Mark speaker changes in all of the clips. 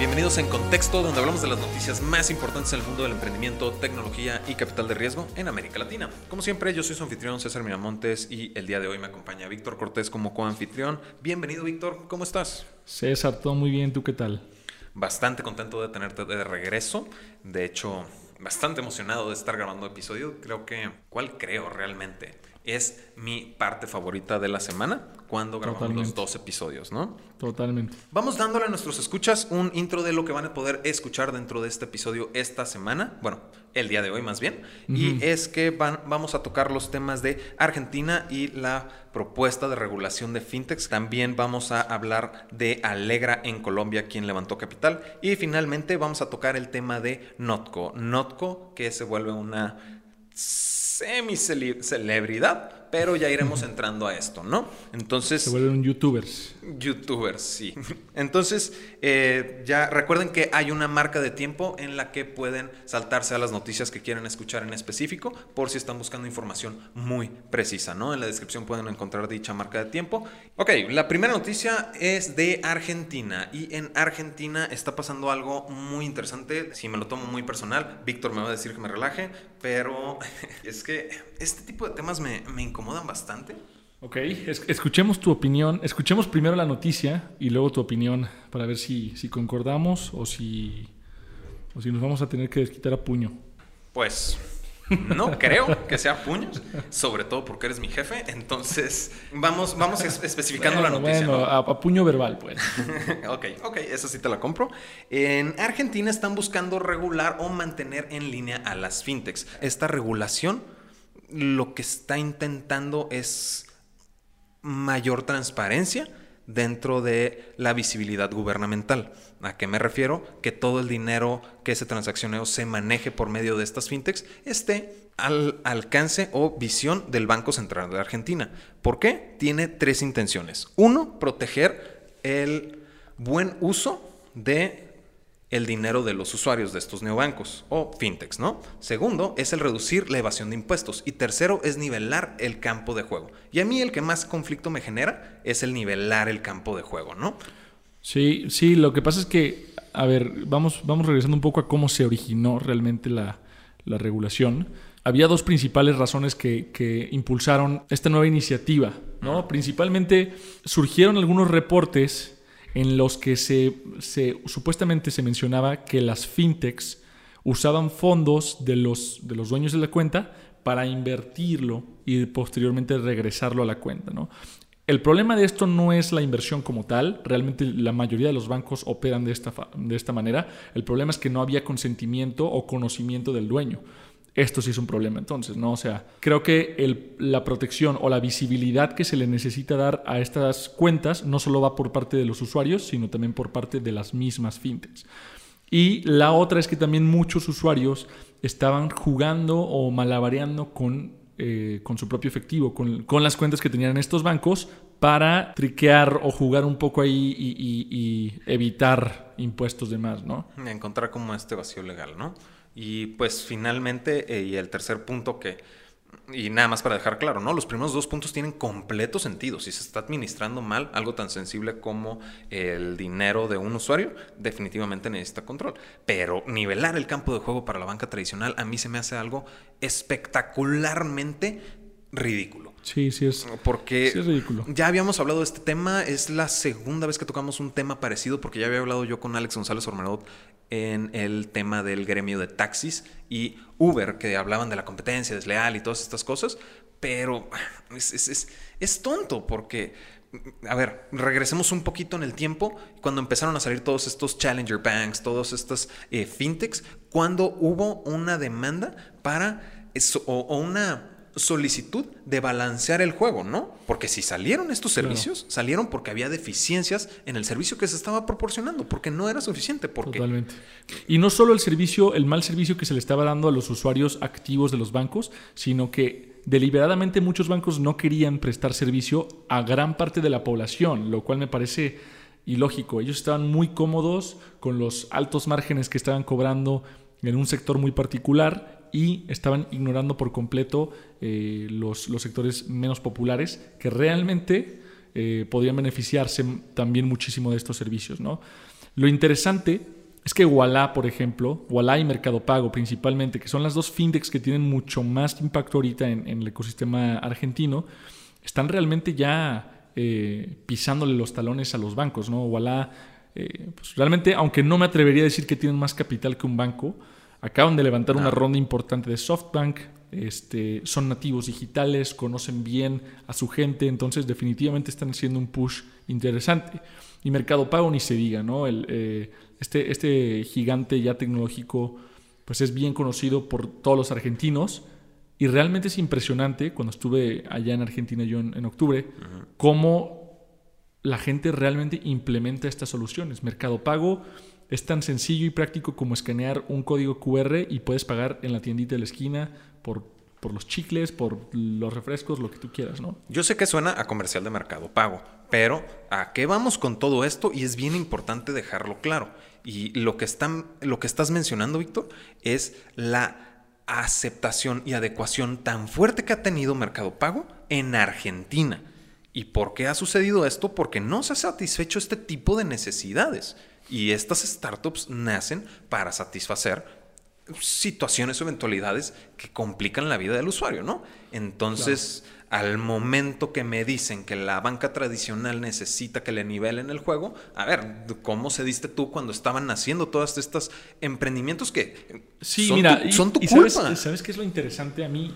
Speaker 1: Bienvenidos en Contexto, donde hablamos de las noticias más importantes en el mundo del emprendimiento, tecnología y capital de riesgo en América Latina. Como siempre, yo soy su anfitrión César Miramontes y el día de hoy me acompaña Víctor Cortés como coanfitrión. Bienvenido, Víctor, ¿cómo estás?
Speaker 2: César, todo muy bien, ¿tú qué tal?
Speaker 1: Bastante contento de tenerte de regreso. De hecho, bastante emocionado de estar grabando episodio. Creo que, ¿cuál creo realmente? Es mi parte favorita de la semana cuando grabamos los dos episodios, ¿no?
Speaker 2: Totalmente.
Speaker 1: Vamos dándole a nuestros escuchas un intro de lo que van a poder escuchar dentro de este episodio esta semana, bueno, el día de hoy más bien, y es que van, vamos a tocar los temas de Argentina y la propuesta de regulación de fintechs. También vamos a hablar de Alegra en Colombia, quien levantó capital, y finalmente vamos a tocar el tema de Notco. Notco, que se vuelve una semi-celebridad pero ya iremos entrando a esto, ¿no?
Speaker 2: Entonces... Se vuelven youtubers.
Speaker 1: Youtubers, sí. Entonces, eh, ya recuerden que hay una marca de tiempo en la que pueden saltarse a las noticias que quieren escuchar en específico por si están buscando información muy precisa, ¿no? En la descripción pueden encontrar dicha marca de tiempo. Ok, la primera noticia es de Argentina y en Argentina está pasando algo muy interesante. Si me lo tomo muy personal, Víctor me va a decir que me relaje, pero es que este tipo de temas me, me incomodan bastante.
Speaker 2: Ok, escuchemos tu opinión. Escuchemos primero la noticia y luego tu opinión para ver si, si concordamos o si, o si nos vamos a tener que desquitar a puño.
Speaker 1: Pues no creo que sea puños, sobre todo porque eres mi jefe. Entonces, vamos, vamos especificando la noticia.
Speaker 2: Bueno, a, puño verbal, pues.
Speaker 1: ok, ok, eso sí te la compro. En Argentina están buscando regular o mantener en línea a las fintechs. Esta regulación lo que está intentando es mayor transparencia dentro de la visibilidad gubernamental. ¿A qué me refiero? Que todo el dinero que se transaccione o se maneje por medio de estas fintechs esté al alcance o visión del Banco Central de Argentina. ¿Por qué? Tiene tres intenciones. Uno, proteger el buen uso de el dinero de los usuarios de estos neobancos o fintechs, ¿no? Segundo es el reducir la evasión de impuestos y tercero es nivelar el campo de juego. Y a mí el que más conflicto me genera es el nivelar el campo de juego, ¿no?
Speaker 2: Sí, sí, lo que pasa es que, a ver, vamos, vamos regresando un poco a cómo se originó realmente la, regulación. Había dos principales razones que, que, impulsaron esta nueva iniciativa, ¿no? Principalmente surgieron algunos reportes en los que se, supuestamente se mencionaba que las fintechs usaban fondos de los, de los dueños de la cuenta para invertirlo y posteriormente regresarlo a la cuenta. ¿no? El problema de esto no es la inversión como tal, realmente la mayoría de los bancos operan de esta, de esta manera, el problema es que no había consentimiento o conocimiento del dueño esto sí es un problema entonces, ¿no? O sea, creo que la protección o la visibilidad que se le necesita dar a estas cuentas no solo va por parte de los usuarios, sino también por parte de las mismas fintechs. Y la otra es que también muchos usuarios estaban jugando o malabareando con, eh, con su propio efectivo, con, con, las cuentas que tenían estos bancos para triquear o jugar un poco ahí y, y evitar impuestos de más, ¿no?
Speaker 1: Encontrar como este vacío legal, ¿no? Y pues finalmente, eh, y el tercer punto que, y nada más para dejar claro, ¿no? Los primeros dos puntos tienen completo sentido. Si se está administrando mal algo tan sensible como el dinero de un usuario, definitivamente necesita control. Pero nivelar el campo de juego para la banca tradicional a mí se me hace algo espectacularmente ridículo.
Speaker 2: Sí, sí es.
Speaker 1: Porque
Speaker 2: es ridículo.
Speaker 1: ya habíamos hablado de este tema, es la segunda vez que tocamos un tema parecido, porque ya había hablado yo con Alex González Ormerod en el tema del gremio de taxis y Uber, que hablaban de la competencia desleal y todas estas cosas, pero es, tonto porque, a ver, regresemos un poquito en el tiempo, cuando empezaron a salir todos estos Challenger Banks, todos estos eh, fintechs, cuando hubo una demanda para, eso, o una solicitud de balancear el juego, ¿no? Porque si salieron estos servicios, salieron porque había deficiencias en el servicio que se estaba proporcionando, porque no era suficiente. Porque...
Speaker 2: Totalmente. Y no solo el servicio, el mal servicio que se le estaba dando a los usuarios activos de los bancos, sino que deliberadamente muchos bancos no querían prestar servicio a gran parte de la población, lo cual me parece ilógico. Ellos estaban muy cómodos con los altos márgenes que estaban cobrando en un sector muy particular y estaban ignorando por completo eh, los, los, sectores menos populares que realmente eh, podrían beneficiarse también muchísimo de estos servicios. ¿no? Lo interesante es que Walla, por ejemplo, Walla y Mercado Pago principalmente, que son las dos fintechs que tienen mucho más impacto ahorita en, el ecosistema argentino, están realmente ya eh, pisándole los talones a los bancos, ¿no? Walla, eh, pues realmente, aunque no me atrevería a decir que tienen más capital que un banco, acaban de levantar una ronda importante de SoftBank, este, son nativos digitales, conocen bien a su gente, entonces definitivamente están haciendo un push interesante. Y Mercado Pago ni se diga, ¿no? El, eh, este, este gigante ya tecnológico pues es bien conocido por todos los argentinos y realmente es impresionante cuando estuve allá en Argentina yo en, octubre, cómo la gente realmente implementa estas soluciones. Mercado Pago es tan sencillo y práctico como escanear un código QR y puedes pagar en la tiendita de la esquina por por los chicles, por los refrescos, lo que tú quieras, ¿no?
Speaker 1: Yo sé que suena a comercial de mercado pago, pero ¿a qué vamos con todo esto? Y es bien importante dejarlo claro. Y lo que, están, lo que estás mencionando, Víctor, es la aceptación y adecuación tan fuerte que ha tenido Mercado Pago en Argentina. ¿Y por qué ha sucedido esto? Porque no se ha satisfecho este tipo de necesidades. Y estas startups nacen para satisfacer situaciones o eventualidades que complican la vida del usuario, ¿no? Entonces, al momento que me dicen que la banca tradicional necesita que le nivelen el juego, a ver, ¿cómo se diste tú cuando estaban naciendo todos estos emprendimientos que
Speaker 2: sí, son, mira, tu, son tu culpa? Sabes, ¿Sabes qué es lo interesante? A mí,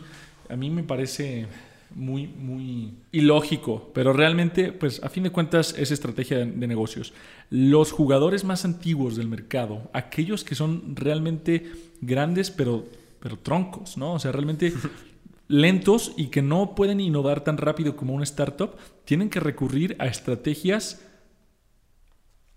Speaker 2: a mí me parece muy, muy ilógico, pero realmente, pues a fin de cuentas es estrategia de, negocios. Los jugadores más antiguos del mercado, aquellos que son realmente grandes pero, pero troncos, ¿no? O sea, realmente lentos y que no pueden innovar tan rápido como una startup, tienen que recurrir a estrategias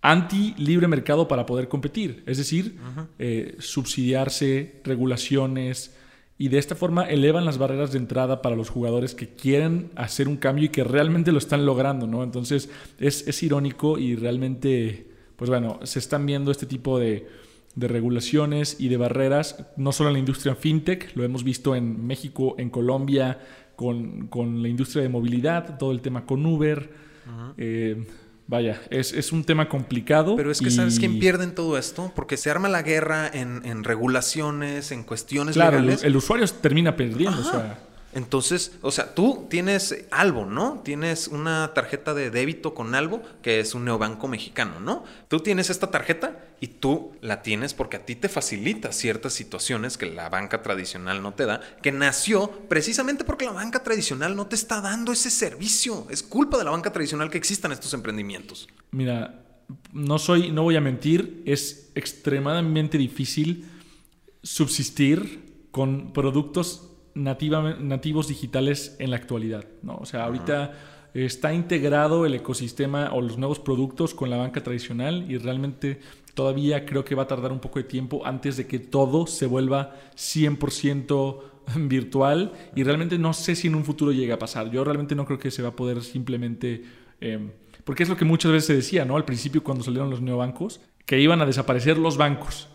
Speaker 2: anti libre mercado para poder competir, es decir, eh, subsidiarse, regulaciones, y de esta forma elevan las barreras de entrada para los jugadores que quieren hacer un cambio y que realmente lo están logrando, ¿no? Entonces es, irónico y realmente, pues bueno, se están viendo este tipo de, regulaciones y de barreras, no solo en la industria fintech, lo hemos visto en México, en Colombia, con, la industria de movilidad, todo el tema con Uber. Vaya, es, un tema complicado.
Speaker 1: Pero es que, ¿sabes quién pierde en todo esto? Porque se arma la guerra en, regulaciones, en cuestiones claro,
Speaker 2: legales. El, el usuario termina perdiendo. O sea.
Speaker 1: Entonces, o sea, tú tienes Albo, ¿no? Tienes una tarjeta de débito con Albo, que es un neobanco mexicano, ¿no? Tú tienes esta tarjeta y tú la tienes porque a ti te facilita ciertas situaciones que la banca tradicional no te da, que nació precisamente porque la banca tradicional no te está dando ese servicio. Es culpa de la banca tradicional que existan estos emprendimientos.
Speaker 2: Mira, no soy, no voy a mentir, es extremadamente difícil subsistir con productos nativos digitales en la actualidad. ¿no? O sea, ahorita está integrado el ecosistema o los nuevos productos con la banca tradicional y realmente todavía creo que va a tardar un poco de tiempo antes de que todo se vuelva 100% virtual y realmente no sé si en un futuro llegue a pasar. Yo realmente no creo que se va a poder simplemente... Em, porque es lo que muchas veces se decía, ¿no? Al principio cuando salieron los neobancos, que iban a desaparecer los bancos.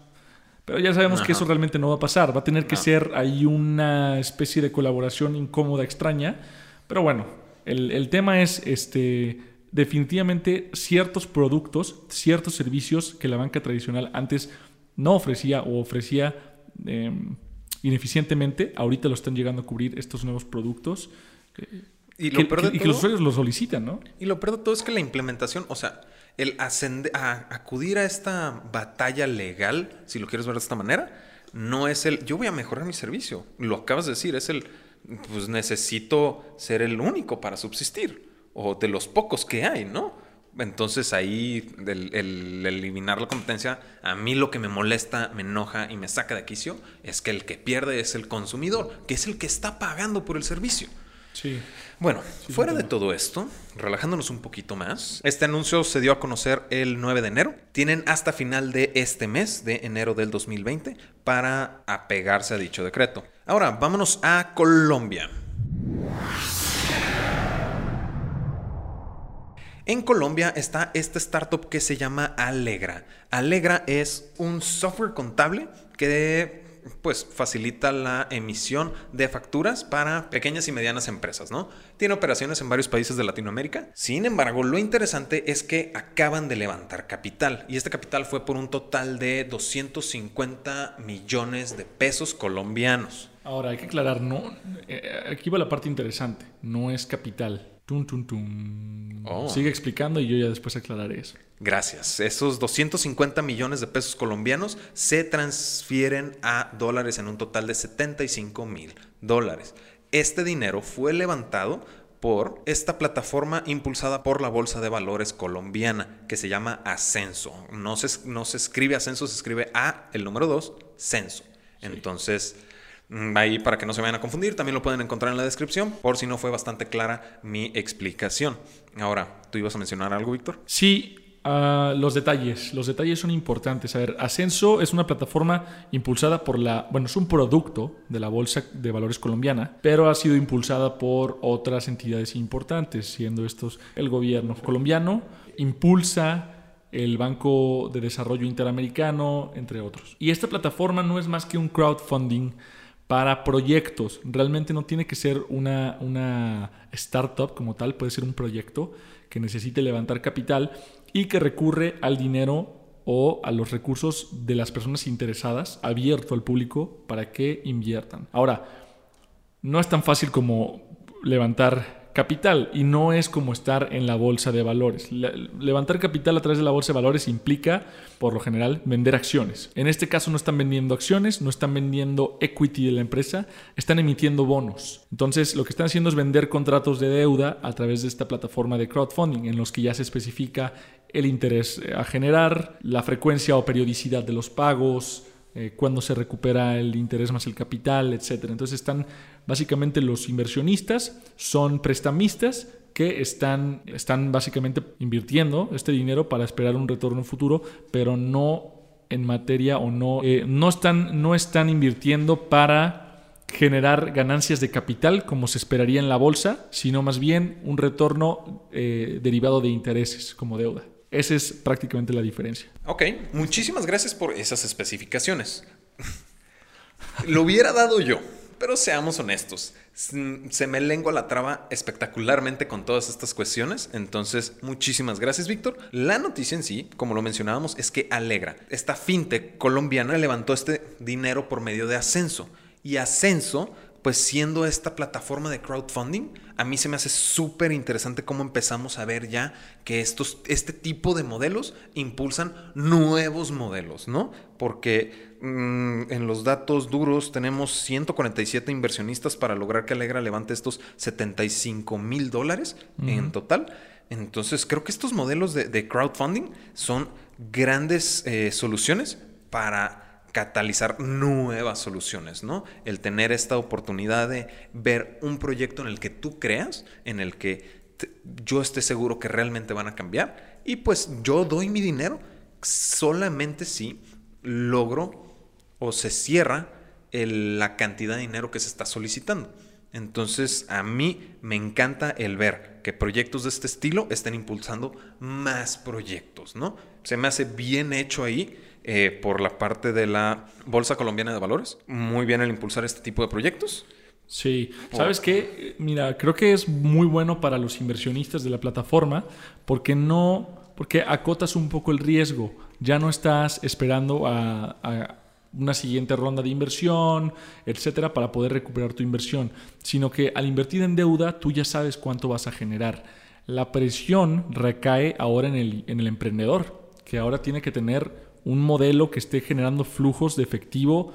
Speaker 2: Pero ya sabemos que eso realmente no va a pasar. Va a tener que ser ahí una especie de colaboración incómoda, extraña. Pero bueno, el, tema es este, definitivamente ciertos productos, ciertos servicios que la banca tradicional antes no ofrecía o ofrecía em, ineficientemente, ahorita lo están llegando a cubrir estos nuevos productos. y, que, y que los usuarios lo solicitan, ¿no?
Speaker 1: Y lo peor de todo es que la implementación, o sea, el a acudir a esta batalla legal, si lo quieres ver de esta manera, no es el yo voy a mejorar mi servicio. Lo acabas de decir, es el pues necesito ser el único para subsistir o de los pocos que hay, ¿no? Entonces ahí el, el, eliminar la competencia, a mí lo que me molesta, me enoja y me saca de quicio es que el que pierde es el consumidor, que es el que está pagando por el servicio.
Speaker 2: Sí.
Speaker 1: Bueno, fuera de todo esto, relajándonos un poquito más, este anuncio se dio a conocer el 9 de enero. Tienen hasta final de este mes, de enero del 2020, para apegarse a dicho decreto. Ahora, vámonos a Colombia. En Colombia está esta startup que se llama Alegra. Alegra es un software contable que pues facilita la emisión de facturas para pequeñas y medianas empresas, ¿no? Tiene operaciones en varios países de Latinoamérica. Sin embargo, lo interesante es que acaban de levantar capital y este capital fue por un total de 250 millones de pesos colombianos.
Speaker 2: Ahora, hay que aclarar, no, eh, aquí va la parte interesante, no es capital. Tum, tum, tum.
Speaker 1: Oh.
Speaker 2: Sigue explicando y yo ya después aclararé eso.
Speaker 1: Gracias. Esos 250 millones de pesos colombianos se transfieren a dólares en un total de 75 mil dólares. Este dinero fue levantado por esta plataforma impulsada por la Bolsa de Valores colombiana que se llama Ascenso. No se, no se escribe Ascenso, se escribe A, el número 2, Censo. Entonces, ahí para que no se vayan a confundir, también lo pueden encontrar en la descripción, por si no fue bastante clara mi explicación. Ahora, ¿tú ibas a mencionar algo, Víctor?
Speaker 2: Sí, ah, los detalles. Los detalles son importantes. A ver, Ascenso es una plataforma impulsada por la. Bueno, es un producto de la Bolsa de Valores colombiana, pero ha sido impulsada por otras entidades importantes, siendo estos el gobierno colombiano, impulsa el Banco de Desarrollo Interamericano, entre otros. Y esta plataforma no es más que un crowdfunding para proyectos. Realmente no tiene que ser una, una startup como tal, puede ser un proyecto que necesite levantar capital y que recurre al dinero o a los recursos de las personas interesadas, abierto al público, para que inviertan. Ahora, no es tan fácil como levantar capital y no es como estar en la bolsa de valores. Le- levantar capital a través de la bolsa de valores implica, por lo general, vender acciones. En este caso no están vendiendo acciones, no están vendiendo equity de la empresa, están emitiendo bonos. Entonces, lo que están haciendo es vender contratos de deuda a través de esta plataforma de crowdfunding en los que ya se especifica el interés eh, a generar, la frecuencia o periodicidad de los pagos, eh, cuándo se recupera el interés más el capital, etcétera. Entonces están básicamente los inversionistas son prestamistas que están, están básicamente invirtiendo este dinero para esperar un retorno futuro, pero no en materia o no, eh, no, están, no están invirtiendo para generar ganancias de capital como se esperaría en la bolsa, sino más bien un retorno eh, derivado de intereses como deuda. Esa es prácticamente la diferencia.
Speaker 1: Ok, muchísimas gracias por esas especificaciones. Lo hubiera dado yo, pero seamos honestos. S- Se me lengua la traba espectacularmente con todas estas cuestiones. Entonces, muchísimas gracias, Víctor. La noticia en sí, como lo mencionábamos, es que Alegra, esta fintech colombiana, levantó este dinero por medio de Ascenso. Y Ascenso, pues siendo esta plataforma de crowdfunding, a mí se me hace súper interesante cómo empezamos a ver ya que estos, este tipo de modelos impulsan nuevos modelos, ¿no? Porque mm, en los datos duros tenemos 147 inversionistas para lograr que Alegra levante estos 75 mil dólares en total. Entonces creo que estos modelos de, de crowdfunding son grandes eh, soluciones para catalizar nuevas soluciones, ¿no? El tener esta oportunidad de ver un proyecto en el que tú creas, en el que yo esté seguro que realmente van a cambiar y pues yo doy mi dinero solamente si logro o se cierra la cantidad de dinero que se está solicitando. Entonces, a mí me encanta el ver que proyectos de este estilo estén impulsando más proyectos, ¿no? Se me hace bien hecho ahí eh, por la parte de la Bolsa Colombiana de Valores. Muy bien el impulsar este tipo de proyectos.
Speaker 2: Sí, ¿sabes qué? Mira, creo que es muy bueno para los inversionistas de la plataforma porque no, porque acotas un poco el riesgo. Ya no estás esperando a, a una siguiente ronda de inversión, etcétera, para poder recuperar tu inversión, sino que al invertir en deuda tú ya sabes cuánto vas a generar. La presión recae ahora en el, en el emprendedor, que ahora tiene que tener un modelo que esté generando flujos de efectivo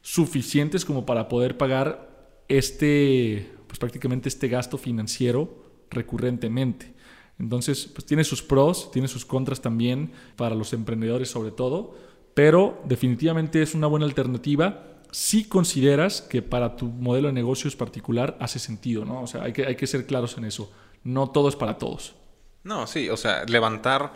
Speaker 2: suficientes como para poder pagar este, pues prácticamente este gasto financiero recurrentemente. Entonces, pues tiene sus pros, tiene sus contras también para los emprendedores sobre todo, pero definitivamente es una buena alternativa si consideras que para tu modelo de negocios particular hace sentido, ¿no? O sea, hay que, hay que ser claros en eso. No todo es para todos.
Speaker 1: No, sí, o sea, levantar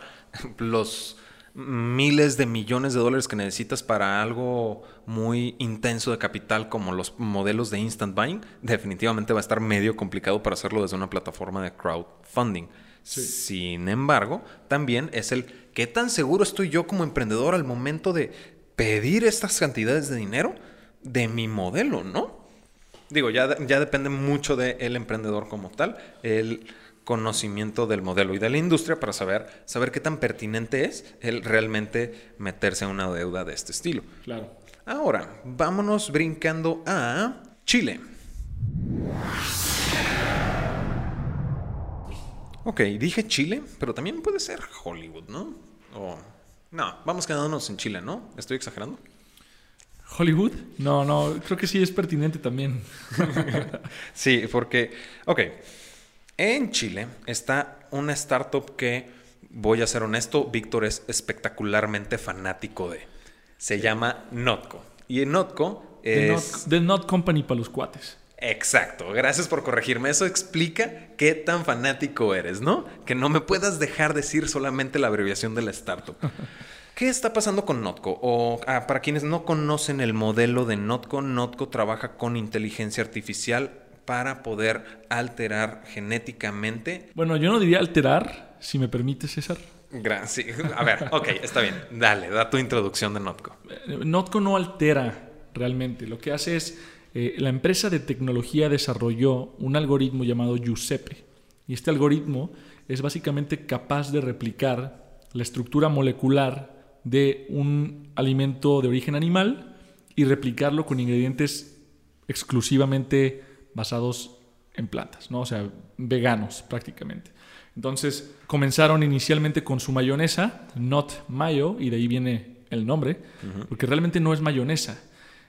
Speaker 1: los miles de millones de dólares que necesitas para algo muy intenso de capital como los modelos de instant buying, definitivamente va a estar medio complicado para hacerlo desde una plataforma de crowdfunding. Sin embargo, también es el qué tan seguro estoy yo como emprendedor al momento de pedir estas cantidades de dinero. de mi modelo, ¿no? Digo, ya, ya depende mucho del emprendedor como tal, el conocimiento del modelo y de la industria para saber, saber qué tan pertinente es el realmente meterse en una deuda de este estilo.
Speaker 2: Claro.
Speaker 1: Ahora, vámonos brincando a Chile. Ok, dije Chile, pero también puede ser Hollywood, ¿no? O... No, vamos quedándonos en Chile, ¿no? ¿Estoy exagerando?
Speaker 2: ¿Hollywood? No, no, creo que sí es pertinente también.
Speaker 1: sí, porque, ok, en Chile está una startup que, voy a ser honesto, Víctor es espectacularmente fanático de. Se llama Notco. Y en Notco es...
Speaker 2: The Not, Company para los cuates.
Speaker 1: Exacto, gracias por corregirme. Eso explica qué tan fanático eres, ¿no? Que no me puedas dejar decir solamente la abreviación de la startup. ¿Qué está pasando con Notco? O ah, para quienes no conocen el modelo de Notco, Notco trabaja con inteligencia artificial para poder alterar genéticamente.
Speaker 2: Bueno, yo no diría alterar, si me permite, César.
Speaker 1: Gracias. A ver, ok, está bien. Dale, da tu introducción de Notco.
Speaker 2: Eh, Notco no altera realmente. Lo que hace es, eh, la empresa de tecnología desarrolló un algoritmo llamado Giuseppe. Y este algoritmo es básicamente capaz de replicar la estructura molecular de un alimento de origen animal y replicarlo con ingredientes exclusivamente basados en plantas, ¿no? O sea, veganos prácticamente. Entonces, comenzaron inicialmente con su mayonesa, not mayo, y de ahí viene el nombre, porque realmente no es mayonesa.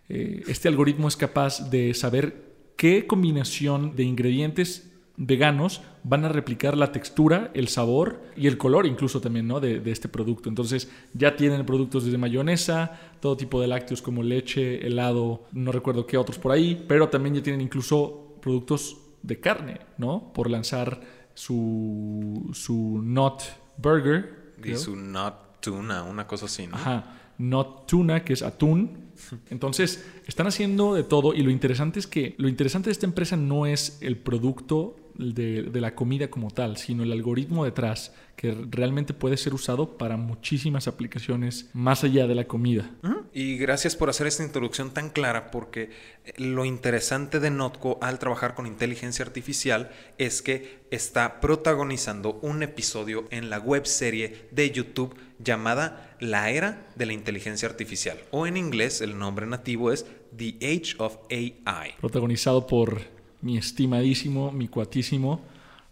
Speaker 2: Eh, este algoritmo es capaz de saber qué combinación de ingredientes veganos van a replicar la textura, el sabor y el color incluso también ¿no? de, de, este producto. Entonces ya tienen productos desde mayonesa, todo tipo de lácteos como leche, helado, no recuerdo qué otros por ahí, pero también ya tienen incluso productos de carne, ¿no? Por lanzar su, su Not Burger.
Speaker 1: Y su Not Tuna, una cosa así, ¿no?
Speaker 2: Ajá, Not Tuna, que es atún. Entonces, están haciendo de todo y lo interesante es que lo interesante de esta empresa no es el producto de, la comida como tal, sino el algoritmo detrás, que realmente puede ser usado para muchísimas aplicaciones más allá de la comida.
Speaker 1: Y gracias por hacer esta introducción tan clara, porque eh, lo interesante de Notco al trabajar con inteligencia artificial es que está protagonizando un episodio en la web serie de YouTube llamada La Era de la Inteligencia Artificial, o en inglés el nombre nativo es The Age of AI.
Speaker 2: Protagonizado por mi estimadísimo, mi cuatísimo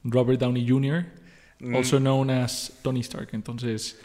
Speaker 2: Robert Downey Jr., mm. also known as Tony Stark. Entonces,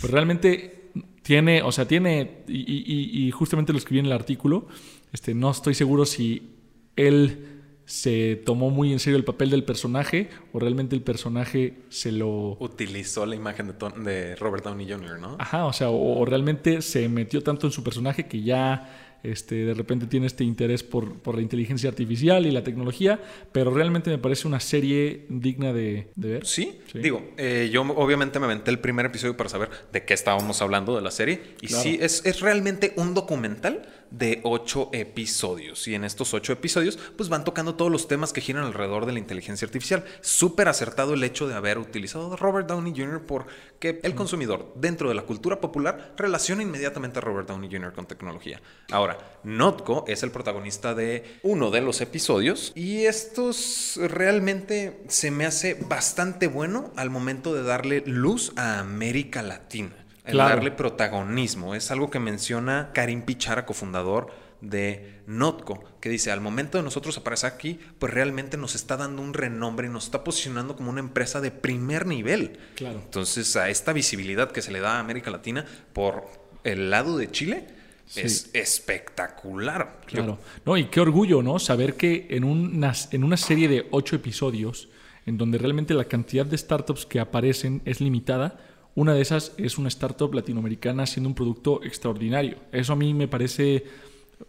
Speaker 2: pues realmente tiene, o sea, tiene, y, justamente lo escribí en el artículo, este, no estoy seguro si él se tomó muy en serio el papel del personaje o realmente el personaje se lo...
Speaker 1: Utilizó la imagen de, de Robert Downey Jr., ¿no?
Speaker 2: Ajá, o sea, o realmente se metió tanto en su personaje que ya este, de repente tiene este interés por, la inteligencia artificial y la tecnología, pero realmente me parece una serie digna de, ver.
Speaker 1: Sí, digo, eh, yo obviamente me aventé el primer episodio para saber de qué estábamos hablando de la serie, y sí, es, es realmente un documental de ocho episodios. Y en estos ocho episodios, pues van tocando todos los temas que giran alrededor de la inteligencia artificial. Súper acertado el hecho de haber utilizado a Robert Downey Jr. porque el consumidor, dentro de la cultura popular, relaciona inmediatamente a Robert Downey Jr. con tecnología. Ahora, Notco es el protagonista de uno de los episodios y estos realmente se me hace bastante bueno al momento de darle luz a América Latina el darle protagonismo. Es algo que menciona Karim Pichara, cofundador de Notco, que dice, al momento de nosotros aparecer aquí, pues realmente nos está dando un renombre y nos está posicionando como una empresa de primer nivel.
Speaker 2: Claro.
Speaker 1: Entonces, a esta visibilidad que se le da a América Latina por el lado de Chile, es espectacular.
Speaker 2: Claro. No, y qué orgullo, ¿no? Saber que en una, en una serie de ocho episodios, en donde realmente la cantidad de startups que aparecen es limitada, una de esas es una startup latinoamericana haciendo un producto extraordinario. Eso a mí me parece,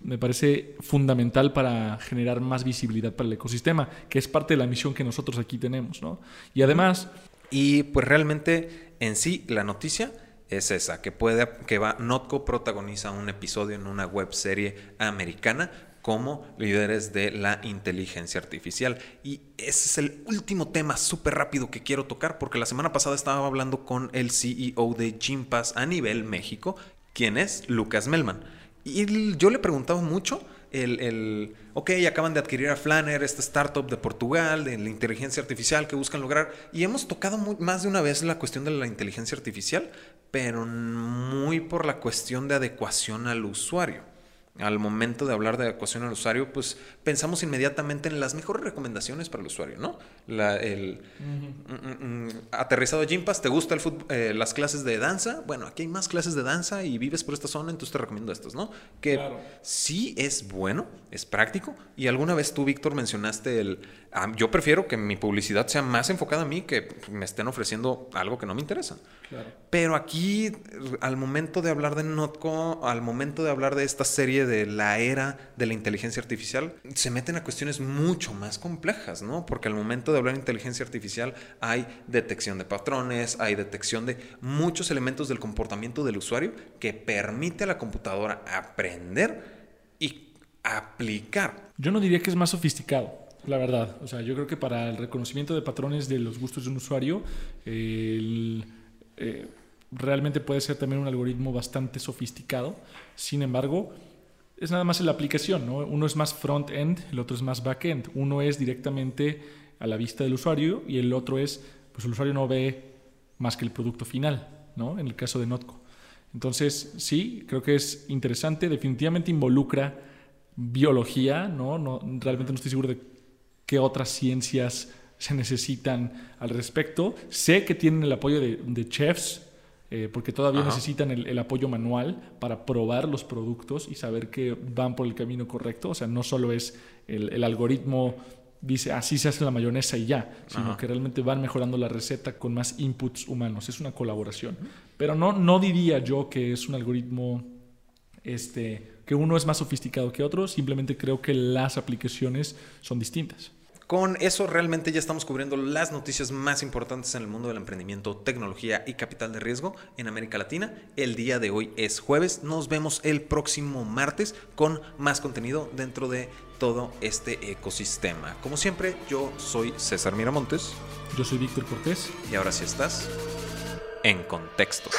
Speaker 2: me parece fundamental para generar más visibilidad para el ecosistema, que es parte de la misión que nosotros aquí tenemos. ¿no? Y además...
Speaker 1: Y pues realmente en sí la noticia es esa, que puede, que va, Notco protagoniza un episodio en una web serie americana como líderes de la inteligencia artificial. Y ese es el último tema súper rápido que quiero tocar porque la semana pasada estaba hablando con el CEO de Gympass a nivel México, quien es Lucas Melman. Y yo le preguntaba mucho el, el, ok, acaban de adquirir a Flanner, esta startup de Portugal, de la inteligencia artificial que buscan lograr. Y hemos tocado más de una vez la cuestión de la inteligencia artificial, pero muy por la cuestión de adecuación al usuario al momento de hablar de adecuación al usuario, pues pensamos inmediatamente en las mejores recomendaciones para el usuario, ¿no? el mm, mm, mm, aterrizado Gympass, ¿te gusta el eh, las clases de danza? Bueno, aquí hay más clases de danza y vives por esta zona, entonces te recomiendo estas, ¿no? Que sí es bueno, es práctico. Y alguna vez tú, Víctor, mencionaste el, ah, yo prefiero que mi publicidad sea más enfocada a mí que me estén ofreciendo algo que no me interesa. Pero aquí, al momento de hablar de Notco, al momento de hablar de esta serie de la era de la inteligencia artificial, se meten a cuestiones mucho más complejas, ¿no? Porque al momento de hablar de inteligencia artificial hay detección de patrones, hay detección de muchos elementos del comportamiento del usuario que permite a la computadora aprender y aplicar.
Speaker 2: Yo no diría que es más sofisticado, la verdad. O sea, yo creo que para el reconocimiento de patrones de los gustos de un usuario, eh, realmente puede ser también un algoritmo bastante sofisticado. Sin embargo, es nada más en la aplicación, ¿no? Uno es más front-end, el otro es más back-end. Uno es directamente a la vista del usuario y el otro es, pues el usuario no ve más que el producto final, ¿no? En el caso de Notco. Entonces, sí, creo que es interesante, definitivamente involucra biología, ¿no? no realmente no estoy seguro de qué otras ciencias se necesitan al respecto. Sé que tienen el apoyo de, chefs, eh, porque todavía necesitan el, apoyo manual para probar los productos y saber que van por el camino correcto. O sea, no solo es el, algoritmo dice así se hace la mayonesa y ya, sino que realmente van mejorando la receta con más inputs humanos. Es una colaboración. Pero no, no diría yo que es un algoritmo este, que uno es más sofisticado que otro, simplemente creo que las aplicaciones son distintas.
Speaker 1: Con eso realmente ya estamos cubriendo las noticias más importantes en el mundo del emprendimiento, tecnología y capital de riesgo en América Latina. El día de hoy es jueves. Nos vemos el próximo martes con más contenido dentro de todo este ecosistema. Como siempre, yo soy César Miramontes.
Speaker 2: Yo soy Víctor Cortés.
Speaker 1: Y ahora sí estás en contexto.